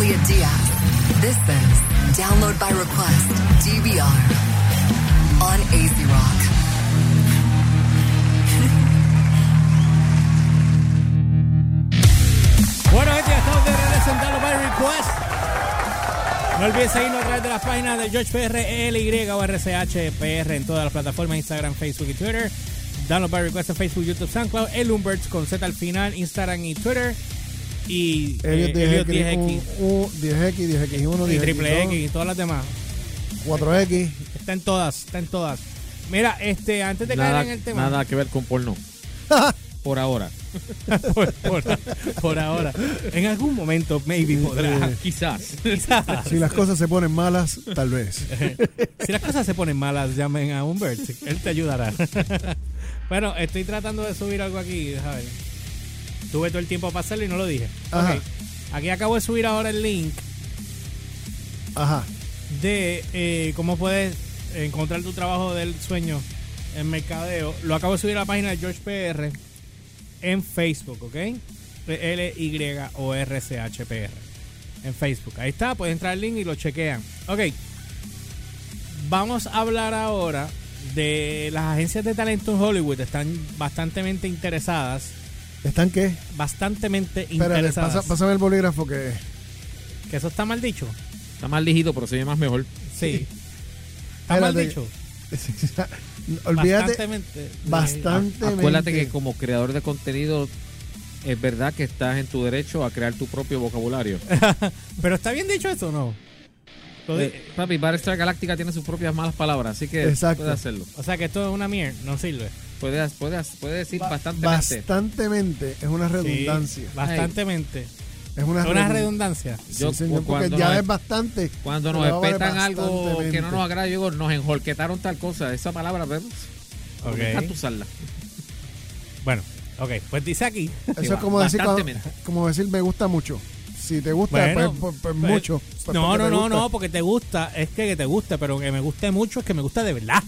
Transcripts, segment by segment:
Elliot Diaz. This is Download by Request, DVR, on AZ Rock. Bueno, gente, estamos de regreso en Download by Request. No olvides seguirnos a través de las páginas de George PR, LY o RCH PR en todas las plataformas, Instagram, Facebook y Twitter. Download by Request en Facebook, YouTube, SoundCloud. El Umberts con Z al final, Instagram y Twitter. Y Elliot eh, Elliot 10X, 10X. U, 10X, 10X1, Y 10X2, Triple X y todas las demás. 4X. Está en todas, está en todas. Mira, este, antes de Nada, caer en el tema. nada que ver con porno. Por ahora. por, por- por ahora. En algún momento, maybe podrá. Quizás. Quizás. Si las cosas se ponen malas, tal vez. Si las cosas se ponen malas, llamen a Humbert. Él te ayudará. bueno, estoy tratando de subir algo aquí. deja ver. Tuve todo el tiempo para hacerlo y no lo dije. Ajá. Aquí acabo de subir ahora el link Ajá. de eh, cómo puedes encontrar tu trabajo del sueño en mercadeo. Lo acabo de subir a la página de George PR en Facebook, ¿ok? L-Y o R-C-H-P-R. En Facebook. Ahí está, pueden entrar al link y lo chequean. Ok. Vamos a hablar ahora de las agencias de talento en Hollywood. Están bastante interesadas. ¿Están qué? Bastantemente Espérate, interesadas. pasa- pásame el bolígrafo que... Que eso está mal dicho. Está mal digido, pero se ve más mejor. Sí. Está mal dicho. Olvídate. Bastantemente. Bastante. Acuérdate que como creador de contenido es verdad que estás en tu derecho a crear tu propio vocabulario. Pero está bien dicho eso o no? Di- Eh, papi, Battlestar Galactica tiene sus propias malas palabras, así que Exacto. puede hacerlo. o sea que esto es una mierda, no sirve. Puede, puede, puede decir bastante. Bastantemente. Es una redundancia. Sí, bastantemente. Es una, Una redun- redundancia. Sí, Yo, señor, porque ya nos- es bastante. Cuando nos espetan algo que no nos agrada, yo digo, nos enjolquetaron tal cosa. Esa palabra, ¿ves? Ok. Deja tú usarla. Bueno, ok. Pues dice aquí. Eso Sí, es como decir, como decir me gusta mucho. Si te gusta, Bueno, pues, pues- pues pues, mucho. Pues no, no, no, gusta. no, porque te gusta. Es que te guste, pero que me guste mucho es que me gusta de verdad.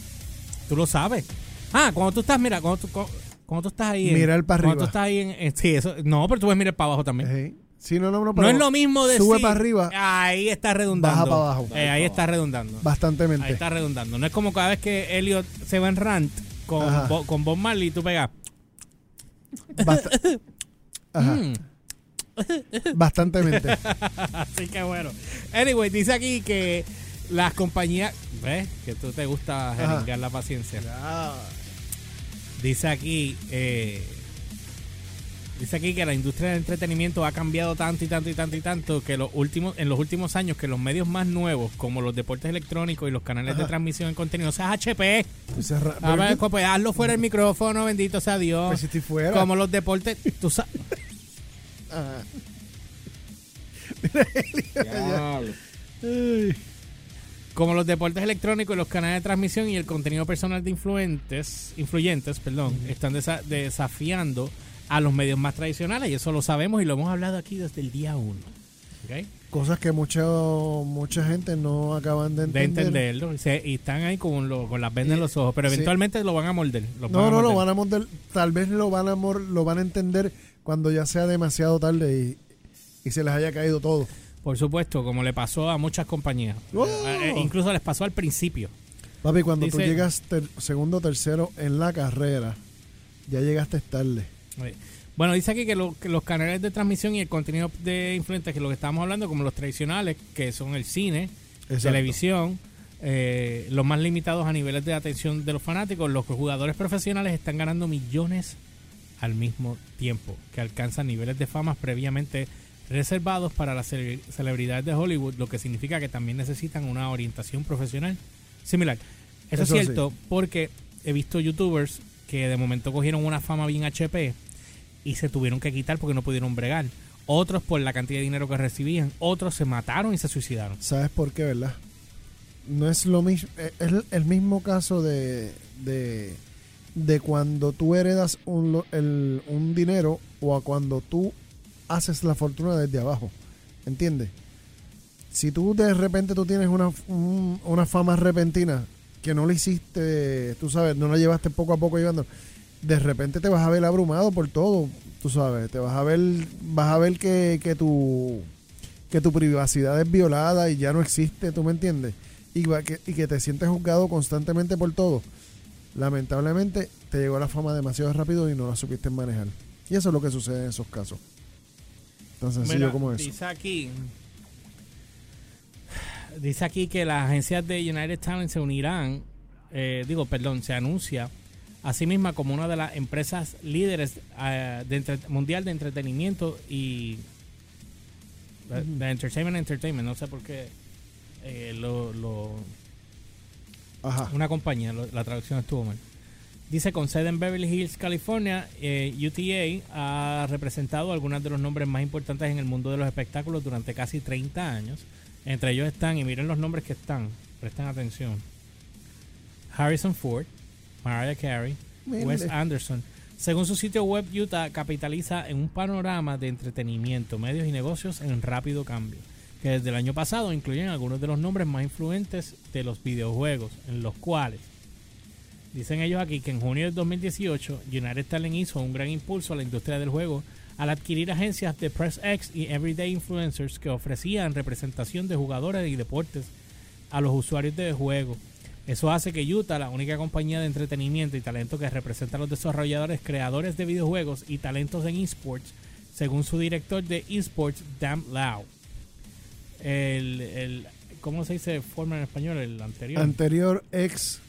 Tú lo sabes. Ah, cuando tú estás, mira, cuando tú, cu- cuando tú estás ahí. en- Mirar para Cuando tú arriba. estás ahí en. en- sí, eso. No, pero tú puedes mirar para abajo también. Sí, no, no, no, No pero es lo mismo decir. Sube para arriba Ahí está redundando. Baja para abajo. Eh, ahí está redundando. bastantemente. Ahí está redundando. No es como cada vez que Elliot se va en rant con. Bo- con Bob Marley y tú pegas. Basta- Ajá. Mm. Bastantemente. Así que bueno. Anyway, dice aquí que las compañías. ¿Ves? Que tú te gusta jeringar la paciencia. Ah, Dice aquí. eh, dice aquí que la industria del entretenimiento ha cambiado tanto y tanto y tanto y tanto que los últimos, en los últimos años que los medios más nuevos, como los deportes electrónicos y los canales de transmisión en contenido, o sea, HP. pues ra- A ver, que- pues hazlo fuera el micrófono, bendito sea Dios. pues si estoy fuera. Como los deportes, tú sabes. Ay. Como los deportes electrónicos y los canales de transmisión y el contenido personal de influentes, influyentes, perdón, están desa- desafiando a los medios más tradicionales y eso lo sabemos y lo hemos hablado aquí desde el día uno. ¿ok? Cosas que mucho, mucha gente no acaban de De entender. entenderlo y, se- y están ahí con, lo- con las vendas en los ojos, pero sí. eventualmente lo van a morder. lo van No, a no, lo van a morder. Tal vez lo van a, mor- lo van a entender cuando ya sea demasiado tarde y, y se les haya caído todo. Por supuesto, como le pasó a muchas compañías. ¡Oh! Eh, eh, incluso les pasó al principio. Papi, cuando tú Dice- llegas ter- segundo o tercero en la carrera, ya llegaste tarde. Bueno, dice aquí que, lo- que los canales de transmisión y el contenido de influentes, que lo que estamos hablando, como los tradicionales, que son el cine, Exacto. televisión, eh, los más limitados a niveles de atención de los fanáticos, los jugadores profesionales están ganando millones al mismo tiempo, que alcanzan niveles de fama previamente reservados para las cele- celebridades de Hollywood, lo que significa que también necesitan una orientación profesional similar. Eso, Eso es sí. cierto, porque he visto youtubers que de momento cogieron una fama bien HP y se tuvieron que quitar porque no pudieron bregar. Otros por la cantidad de dinero que recibían, otros se mataron y se suicidaron. ¿Sabes por qué, verdad? No es lo mismo. Es el, mismo caso de, de, de cuando tú heredas un, el- un dinero o a cuando tú haces la fortuna desde abajo. ¿Entiendes? Si tú de repente tú tienes una, un- una fama repentina que no la hiciste, tú sabes, no la llevaste poco a poco llevando, de repente te vas a ver abrumado por todo, tú sabes, te vas a ver, vas a ver que, que tu que tu privacidad es violada y ya no existe, ¿tú me entiendes? Y, que, y que te sientes juzgado constantemente por todo. Lamentablemente te llegó la fama demasiado rápido y no la supiste manejar. Y eso es lo que sucede en esos casos. Tan sencillo Mira, como eso. Dice aquí. Dice aquí que las agencias de United Talent se unirán. eh, digo, perdón, se anuncia a sí misma como una de las empresas líderes eh, de entre- mundial de entretenimiento y. De, entertainment entertainment, no sé por qué. eh, lo, lo- Ajá. una compañía, lo- la traducción estuvo mal. Dice con sede en Beverly Hills, California, eh, UTA ha representado algunos de los nombres más importantes en el mundo de los espectáculos durante casi 30 años. Entre ellos están, y miren los nombres que están, presten atención. Harrison Ford, Mariah Carey. Wes Anderson. Según su sitio web, Utah capitaliza en un panorama de entretenimiento, medios y negocios en rápido cambio, que desde el año pasado incluyen algunos de los nombres más influentes de los videojuegos, en los cuales dicen ellos aquí que en junio del 2018 United Talent hizo un gran impulso a la industria del juego al adquirir agencias de PressX y Everyday Influencers que ofrecían representación de jugadores y deportes a los usuarios de juego. Eso hace que Utah, la única compañía de entretenimiento y talento que representa a los desarrolladores, creadores de videojuegos y talentos en esports, según su director de esports, Dan Lau. El, el, ¿Cómo se dice forma en español? El anterior. Anterior ex.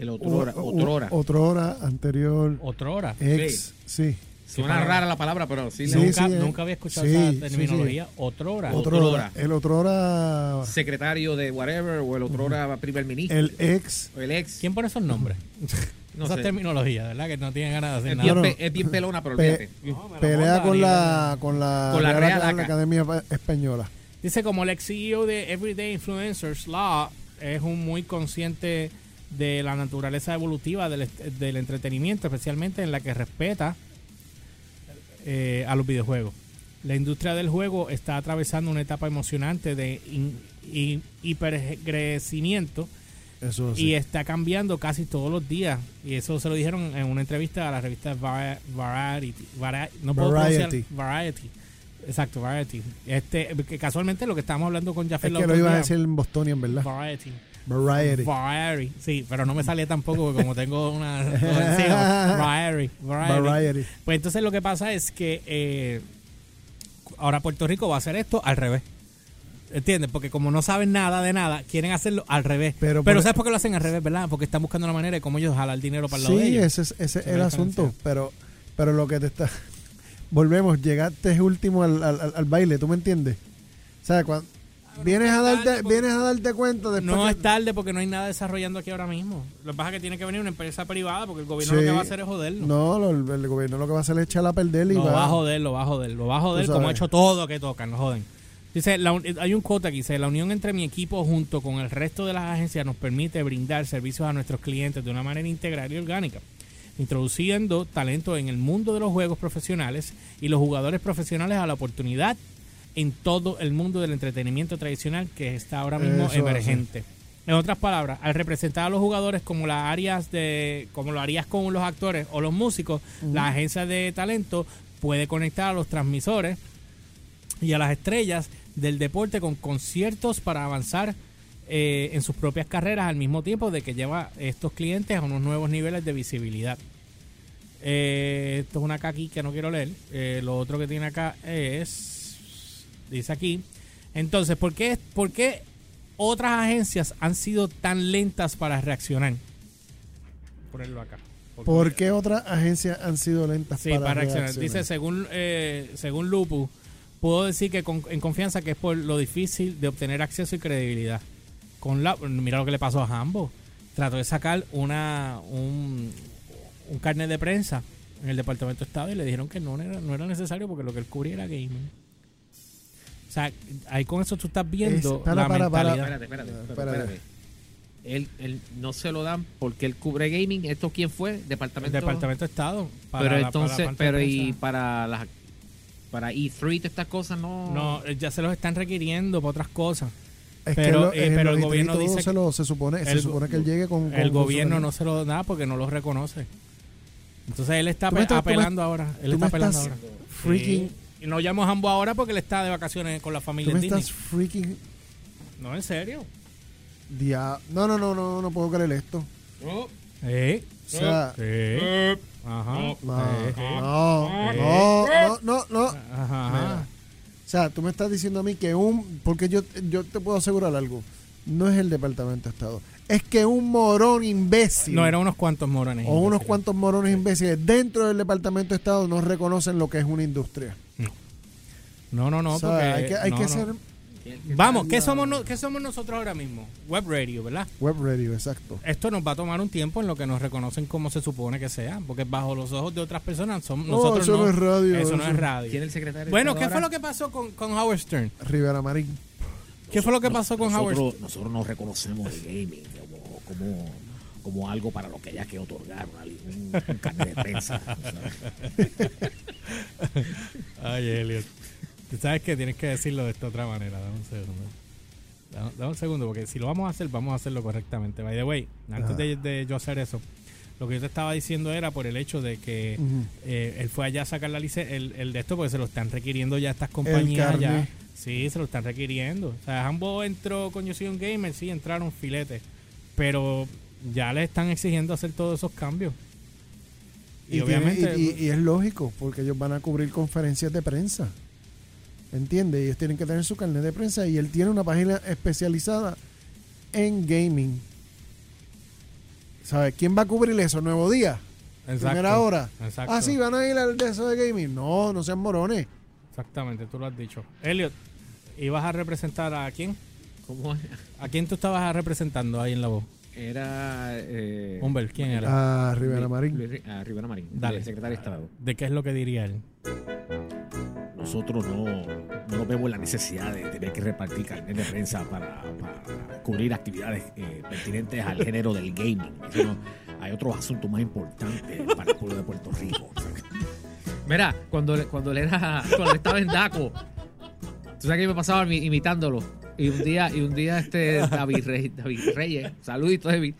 El otrora, o- o- otrora. Otrora, anterior Otrora. ex. Sí. Suena para- rara la palabra, pero sí. Nunca, sí, eh. nunca había escuchado Sí, esa sí, terminología. Otrora. Otro- Otrora. Otrora. El otrora. Secretario de whatever o el otrora primer ministro. El ex. o el ex. ¿Quién pone esos nombres? No Esa sé. terminología, ¿verdad? Que no tienen ganas de hacer Es nada. bien, No, no. pe- es bien pelona, pero Pe- olvídate. No, Pelea con la, con la, Con la Real Real. Academia Española. Dice como el ex CEO de Everyday Influencers Law es un muy consciente de la naturaleza evolutiva del, del entretenimiento, especialmente en la que respeta eh, a los videojuegos. La industria del juego está atravesando una etapa emocionante de in- in- hipercrecimiento Eso y está cambiando casi todos los días. Y eso se lo dijeron en una entrevista a la revista Vari- Variety. Vari- no puedo Variety. Variety. Exacto, Variety. Este, que casualmente lo que estábamos hablando con Jafet es que lo iba a decir en Bostonian, ¿verdad? Variety. Variety. Variety. Sí, pero no me salía tampoco porque como tengo una... Variety. Variety. Variety. Pues entonces lo que pasa es que eh, ahora Puerto Rico va a hacer esto al revés. ¿Entiendes? Porque como no saben nada de nada, quieren hacerlo al revés. Pero Pero, por- ¿sabes por qué lo hacen al revés, verdad? Porque están buscando la manera de cómo ellos jalar dinero para el lado de Sí, ellos. ese es, ese es el asunto. Pero, pero lo que te está. Volvemos, llegaste último al, al, al- al baile, ¿tú me entiendes? O sea, cuando. Vienes a, darte, vienes a darte cuenta después. No que- es tarde porque no hay nada desarrollando aquí ahora mismo. Lo que pasa es que tiene que venir una empresa privada porque el gobierno Sí. lo que va a hacer es joderlo. No, lo- el, gobierno lo que va a hacer es echarla a perder y Lo va, va a joder, lo va a joder, lo va a joder como ha hecho todo que tocan, lo joden. Dice, la hay un quote aquí, dice, la unión entre mi equipo junto con el resto de las agencias nos permite brindar servicios a nuestros clientes de una manera integral y orgánica, introduciendo talento en el mundo de los juegos profesionales y los jugadores profesionales a la oportunidad en todo el mundo del entretenimiento tradicional que está ahora mismo Eso emergente. En otras palabras, al representar a los jugadores como las áreas de, como lo harías con los actores o los músicos, la agencia de talento puede conectar a los transmisores y a las estrellas del deporte con conciertos para avanzar eh, en sus propias carreras al mismo tiempo de que lleva estos clientes a unos nuevos niveles de visibilidad. Eh, esto es una acá aquí que no quiero leer. Eh, lo otro que tiene acá es, dice aquí, entonces, ¿por qué, ¿por qué otras agencias han sido tan lentas para reaccionar? Ponerlo acá. Porque- ¿Por qué otras agencias han sido lentas Sí, para, para, reaccionar. reaccionar? Dice, según, eh, según Lupu, puedo decir que con- en confianza que es por lo difícil de obtener acceso y credibilidad. Con la, mira lo que le pasó a Hambo. Trató de sacar una un, un carnet de prensa en el Departamento de Estado y le dijeron que no era, no era necesario porque lo que él cubría era gaming. O sea, ahí con eso tú estás viendo Es- para, la para, para. mentalidad. Espérate, espérate, espérate, espérate. espérate. Él, él no se lo dan porque él cubre gaming. ¿Esto quién fue? El Departamento. Departamento de Estado. para pero la- para la entonces, de pero y para las para E3 todas estas cosas no. No, ya se los están requiriendo para otras cosas. Es Pero, que lo- eh, pero el gobierno distritos dice se, lo- se supone, se el- supone que él llegue con, con- el gobierno no se lo da porque no lo reconoce. Entonces él está apelando ahora. Él está apelando ahora. freaking Sí. Y no llamo a Hambo ahora porque él está de vacaciones con la Tú familia me en Disney. estás freaking No, en serio. dia... No, no, no, no, no puedo creer esto. Sí. O sea, Sí. Ajá. no, Sí. no, no, no, no. Ajá. Mira. O sea, tú me estás diciendo a mí que un... Porque yo, yo te puedo asegurar algo. No es el Departamento de Estado. Es que un morón imbécil. No, eran unos cuantos morones. o unos cuantos morones imbéciles dentro del Departamento de Estado no reconocen lo que es una industria. No, no, no. O sea, porque, hay que, hay no, que no. ser Vamos, ¿qué somos, no- ¿qué somos nosotros ahora mismo? Web radio, ¿verdad? web radio, exacto. Esto nos va a tomar un tiempo en lo que nos reconocen como se supone que sea, porque bajo los ojos de otras personas son No, nosotros eso no es radio, Eso no es radio. ¿Quién es el secretario? Bueno, ¿qué fue lo que pasó con, con Howard Stern? Rivera Marín. ¿Qué fue lo que pasó con Howard nosotros, nosotros nos reconocemos el gaming como, como, como algo para lo que haya que otorgar una un, un carnet de prensa. Ay, Elliot. Tú sabes que tienes que decirlo de esta otra manera. Dame un segundo. Dame, dame un segundo, porque si lo vamos a hacer, vamos a hacerlo correctamente. By the way, antes de, de yo hacer eso, lo que yo te estaba diciendo era por el hecho de que eh, él fue allá a sacar la licencia, el, el de esto, porque se lo están requiriendo ya estas compañías. ya. Sí, se lo están requiriendo. O sea, ambos entró con Yo Soy un Gamer, sí, entraron filetes. Pero ya le están exigiendo hacer todos esos cambios. Y, Y, tiene- obviamente. y- y- y es lógico, porque ellos van a cubrir conferencias de prensa. ¿Entiendes? Ellos tienen que tener su carnet de prensa y él tiene una página especializada en gaming. ¿Sabes? ¿Quién va a cubrir eso? ¿Nuevo Día? Exacto, ¿Primera hora? Exacto. Ah, sí, van a ir al de eso de gaming. No, no sean morones. Exactamente, tú lo has dicho. Elliot, ¿ibas a representar a quién? ¿Cómo es? ¿A quién tú estabas representando ahí en la voz? Era. Eh, Humbert, ¿quién era? Ah, Rivera Luis- Marín. Luis- ah, Rivera Marín, Dale. el secretario de Estado. ¿De qué es lo que diría él? Nosotros no, no vemos la necesidad de tener que repartir carnet de prensa para, cubrir actividades eh, pertinentes al género del gaming. Hay otros asuntos más importantes para el pueblo de Puerto Rico. Mira, cuando, le- cuando él era, cuando estaba en Daco, tú sabes que me pasaba imi- imitándolo. Y un día, y un día este David, Rey- David Reyes, saludito David,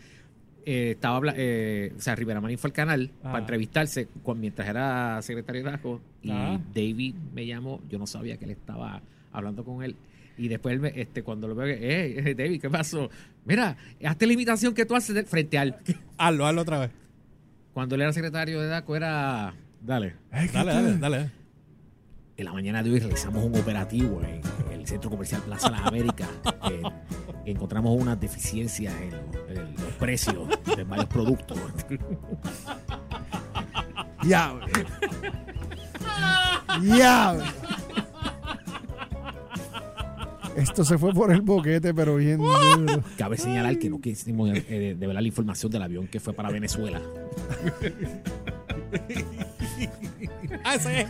eh, estaba eh, o sea, Rivera Marín fue al canal Ah. para entrevistarse cu- mientras era secretario de Daco y Ah. David me llamó, yo no sabía que él estaba hablando con él. Y después él me- este, cuando lo veo, eh, David, ¿qué pasó? Mira, hazte la imitación que tú haces frente al. Hazlo, hazlo otra vez. Cuando él era secretario de Daco era. Dale. Dale, dale, dale. En la mañana de hoy realizamos un operativo en el Centro Comercial Plaza Las Américas. Eh, encontramos unas deficiencias en, los- en los precios de varios productos. Diablo. Diablo. Esto se fue por el boquete, pero bien duro. Cabe señalar que no quisimos eh, develar la información del avión que fue para Venezuela. Ah, ese es.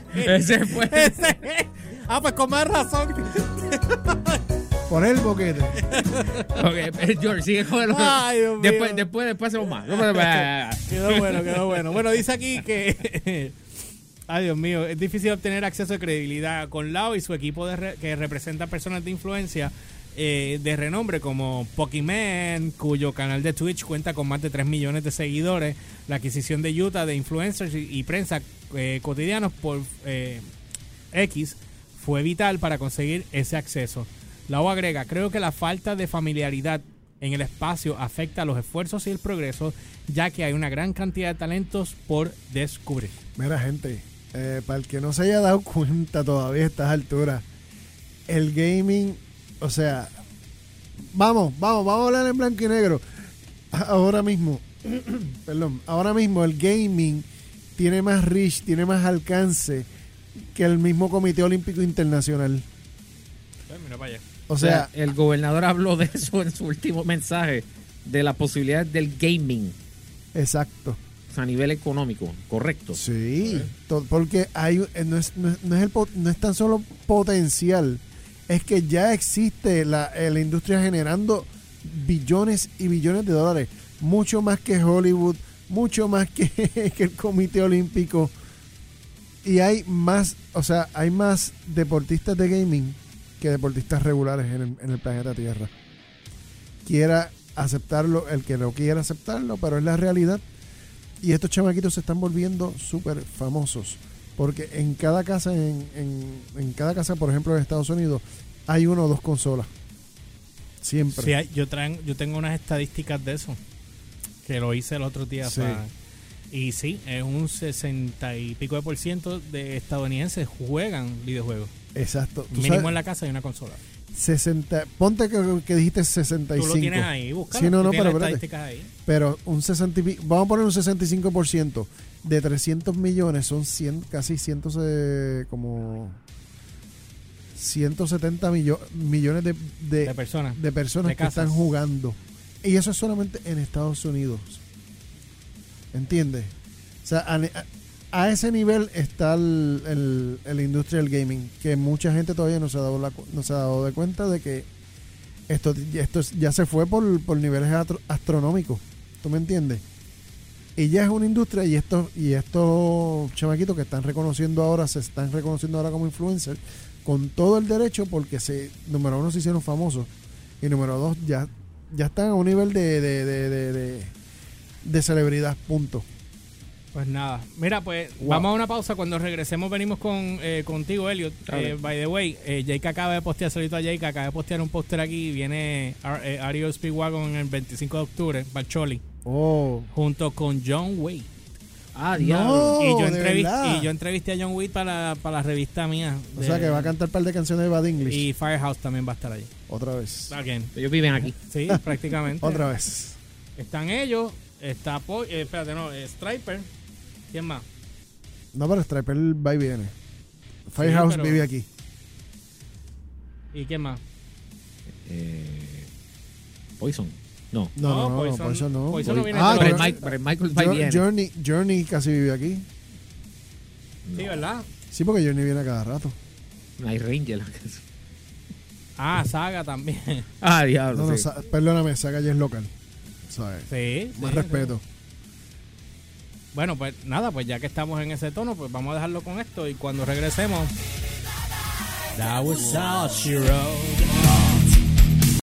Ese fue. Ese es. Ah, pues con más razón. Por el boquete. Ok, eh, George, sigue con el Ay, Dios mío. después, después, después hacemos más. Quedó bueno, quedó bueno. Bueno, dice aquí que. Ay, Dios mío, es difícil obtener acceso de credibilidad con Lao y su equipo de re- que representa personas de influencia eh, de renombre como Pokémon, cuyo canal de Twitch cuenta con más de 3 millones de seguidores. La adquisición de Utah de influencers y, y prensa eh, cotidianos por eh, X fue vital para conseguir ese acceso. Lau agrega, creo que la falta de familiaridad en el espacio afecta a los esfuerzos y el progreso, ya que hay una gran cantidad de talentos por descubrir. Mira, gente, eh, para el que no se haya dado cuenta todavía a estas alturas, el gaming, o sea, vamos, vamos, vamos a hablar en blanco y negro. Ahora mismo, perdón, ahora mismo el gaming tiene más reach, tiene más alcance que el mismo Comité Olímpico Internacional. Mira para allá. O sea, el gobernador habló de eso en su último mensaje, de la posibilidad del gaming exacto. o sea, a nivel económico, correcto. Sí, porque hay eh, no es, no es- no es el no es tan solo potencial, es que ya existe la, eh, la industria generando billones y billones de dólares, mucho más que Hollywood, mucho más que, que el Comité Olímpico. Y hay más, o sea, hay más deportistas de gaming que deportistas regulares en el, en el planeta Tierra. Quiera aceptarlo, el que no quiera aceptarlo, pero es la realidad. Y estos chamaquitos se están volviendo súper famosos. Porque en cada casa, en, en, en cada casa, por ejemplo, en Estados Unidos, hay una o dos consolas. Siempre. Sí, hay- yo, traen, yo tengo unas estadísticas de eso. Que lo hice el otro día. Sí. y sí, es un 60 y pico de por ciento de estadounidenses juegan videojuegos. Exacto. Mínimo sabes, en la casa hay una consola. 60, ponte que, que dijiste 65. Tú lo tienes ahí, búscalo. Sí, no, no, pero estadísticas ahí. Pero un 60 y pi- vamos a poner un 65% de 300 millones son 100, casi 100, eh, como 170 millo- millones de, de, De personas. de personas de que están jugando. Y eso es solamente en Estados Unidos. ¿Entiendes? O sea, a, a- a ese nivel está el, el, el industria del gaming, que mucha gente todavía no se ha dado, la no se ha dado de cuenta de que esto, esto ya se fue por, por niveles astronómicos. ¿Tú me entiendes? Y ya es una industria y estos, y estos chamaquitos que están reconociendo ahora, se están reconociendo ahora como influencers, con todo el derecho porque se, número uno se hicieron famosos y número dos ya, ya están a un nivel de, de, de- de celebridad, punto. Pues nada. Mira, pues Wow. vamos a una pausa. Cuando regresemos venimos con eh, contigo, Elliot. Eh, by the way, eh, Jake acaba de postear, saludito a Jake, acaba de postear un póster aquí. Viene Ar- eh, Ario Speedwagon el 25 de octubre, Bacholi, Oh, junto con John Wade. Ah, No. y, yo de entrevis- verdad. y yo entrevisté a John Wade para, para la revista mía. o sea que va a cantar un par de canciones de Bad English. Y Firehouse también va a estar allí. Otra vez. Again. Ellos viven aquí. Sí, prácticamente. Otra vez. Están ellos, está Po- eh, espérate, no, eh, Striper. ¿Quién más? No, pero Striper va y viene. Firehouse pero- vive aquí. ¿Y quién más? Eh, Poison. No. No, no, No, no, Poison- por eso no. Poison no viene Ah, Pero el, Journey- Mike- pero el Michael va y viene. Journey, Journey casi vive aquí. Sí, ¿verdad? Sí, porque Journey viene a cada rato. Night Ranger. Ah, Saga también. ah, diablo. No, no, sí. sa- perdóname, Saga ya es local. ¿Sabes? Sí. Más sí, respeto. Bueno, pues nada, pues ya que estamos en ese tono, pues vamos a dejarlo con esto y cuando regresemos.